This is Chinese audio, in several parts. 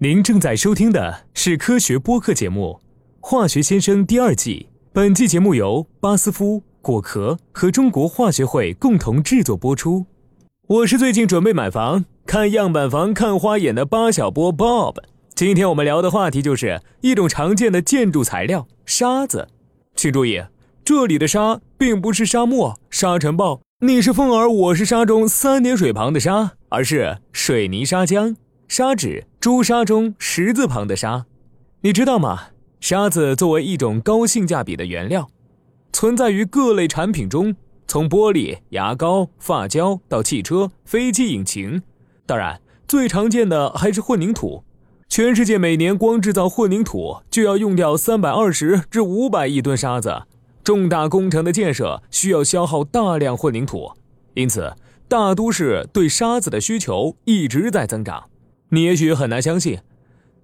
您正在收听的是科学播客节目《化学先生》第二季。本季节目由巴斯夫、果壳和中国化学会共同制作播出。我是最近准备买房、看样板房看花眼的巴小波 Bob。今天我们聊的话题就是一种常见的建筑材料——沙子。请注意，这里的沙并不是沙漠、沙尘暴，你是风儿，我是沙中三点水旁的沙，而是水泥砂浆。砂纸朱砂中十字旁的砂，你知道吗？沙子作为一种高性价比的原料，存在于各类产品中，从玻璃、牙膏、发胶到汽车、飞机引擎。当然，最常见的还是混凝土。全世界每年光制造混凝土就要用掉三百二十至五百亿吨沙子，重大工程的建设需要消耗大量混凝土，因此大都市对沙子的需求一直在增长。你也许很难相信，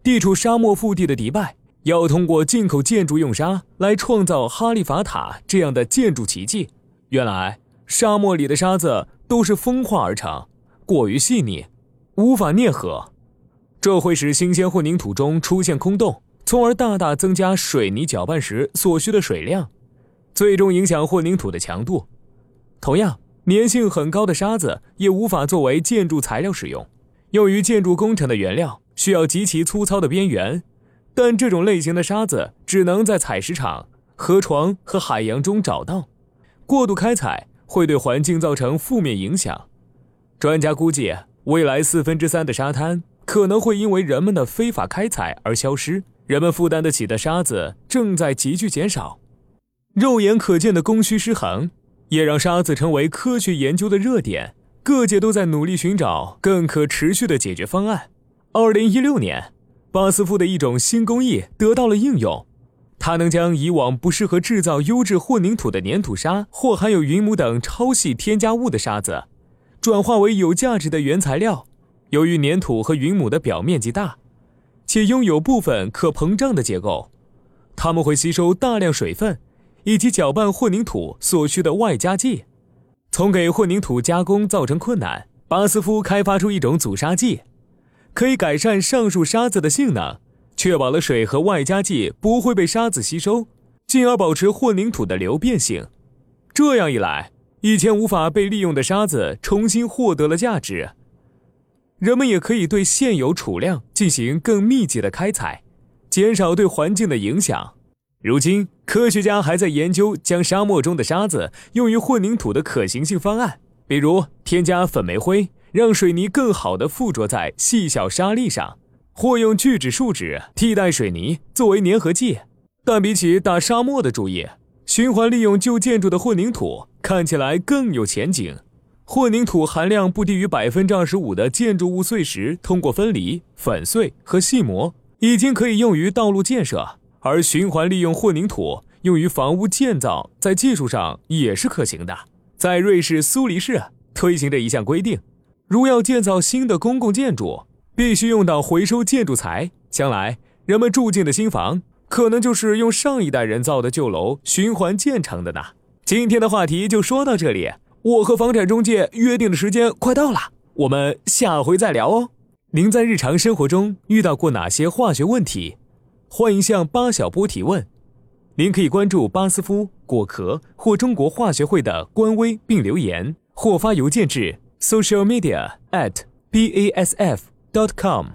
地处沙漠腹地的迪拜要通过进口建筑用沙来创造哈利法塔这样的建筑奇迹。原来，沙漠里的沙子都是风化而成，过于细腻，无法啮合，这会使新鲜混凝土中出现空洞，从而大大增加水泥搅拌时所需的水量，最终影响混凝土的强度。同样，粘性很高的沙子也无法作为建筑材料使用。用于建筑工程的原料需要极其粗糙的边缘，但这种类型的沙子只能在采石场、河床和海洋中找到。过度开采会对环境造成负面影响。专家估计，未来四分之三的沙滩可能会因为人们的非法开采而消失。人们负担得起的沙子正在急剧减少。肉眼可见的供需失衡，也让沙子成为科学研究的热点。各界都在努力寻找更可持续的解决方案。二零一六年，巴斯夫的一种新工艺得到了应用，它能将以往不适合制造优质混凝土的粘土沙或含有云母等超细添加物的沙子，转化为有价值的原材料。由于粘土和云母的表面积大，且拥有部分可膨胀的结构，它们会吸收大量水分以及搅拌混凝土所需的外加剂。从给混凝土加工造成困难，巴斯夫开发出一种阻沙剂，可以改善上述沙子的性能，确保了水和外加剂不会被沙子吸收，进而保持混凝土的流变性。这样一来，以前无法被利用的沙子重新获得了价值，人们也可以对现有储量进行更密集的开采，减少对环境的影响。如今，科学家还在研究将沙漠中的沙子用于混凝土的可行性方案，比如添加粉煤灰，让水泥更好地附着在细小沙粒上，或用聚酯树脂替代水泥作为粘合剂。但比起打沙漠的主意，循环利用旧建筑的混凝土看起来更有前景。混凝土含量不低于百分之二十五的建筑物碎石，通过分离、粉碎和细磨，已经可以用于道路建设。而循环利用混凝土用于房屋建造，在技术上也是可行的。在瑞士苏黎世推行着一项规定，如要建造新的公共建筑，必须用到回收建筑材。将来人们住进的新房，可能就是用上一代人造的旧楼循环建成的呢。今天的话题就说到这里，我和房产中介约定的时间快到了，我们下回再聊哦。您在日常生活中遇到过哪些化学问题？欢迎向巴小波提问，您可以关注巴斯夫果壳或中国化学会的官微并留言，或发邮件至 social media at basf dot com